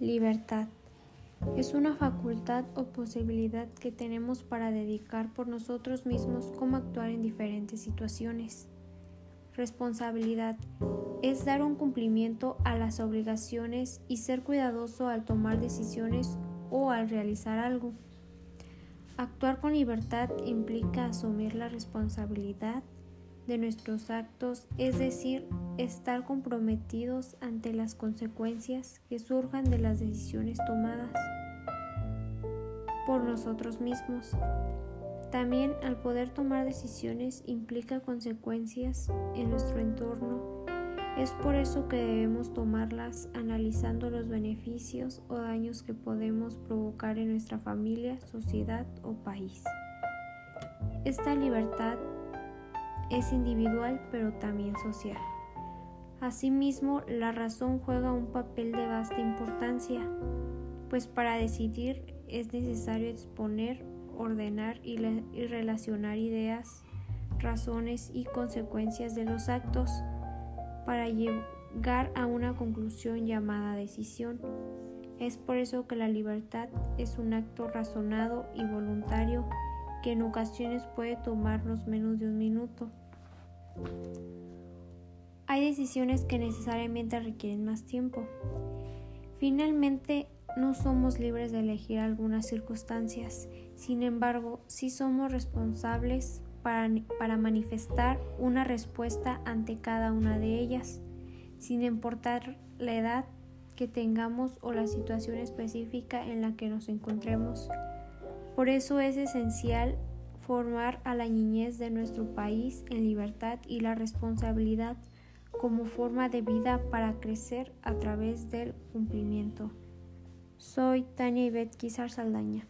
Libertad. Es una facultad o posibilidad que tenemos para dedicar por nosotros mismos cómo actuar en diferentes situaciones. Responsabilidad. Es dar un cumplimiento a las obligaciones y ser cuidadoso al tomar decisiones o al realizar algo. Actuar con libertad implica asumir la responsabilidad de nuestros actos, es decir, estar comprometidos ante las consecuencias que surjan de las decisiones tomadas por nosotros mismos. También al poder tomar decisiones implica consecuencias en nuestro entorno. Es por eso que debemos tomarlas analizando los beneficios o daños que podemos provocar en nuestra familia, sociedad o país. Esta libertad es individual pero también social. Asimismo, la razón juega un papel de vasta importancia, pues para decidir es necesario exponer, ordenar y, relacionar ideas, razones y consecuencias de los actos para llegar a una conclusión llamada decisión. Es por eso que la libertad es un acto razonado y voluntario que en ocasiones puede tomarnos menos de un minuto. Hay decisiones que necesariamente requieren más tiempo. Finalmente, no somos libres de elegir algunas circunstancias, sin embargo, sí somos responsables para, para, manifestar una respuesta ante cada una de ellas, sin importar la edad que tengamos o la situación específica en la que nos encontremos. Por eso es esencial formar a la niñez de nuestro país en libertad y la responsabilidad como forma de vida para crecer a través del cumplimiento. Soy Tania Ivette Saldaña.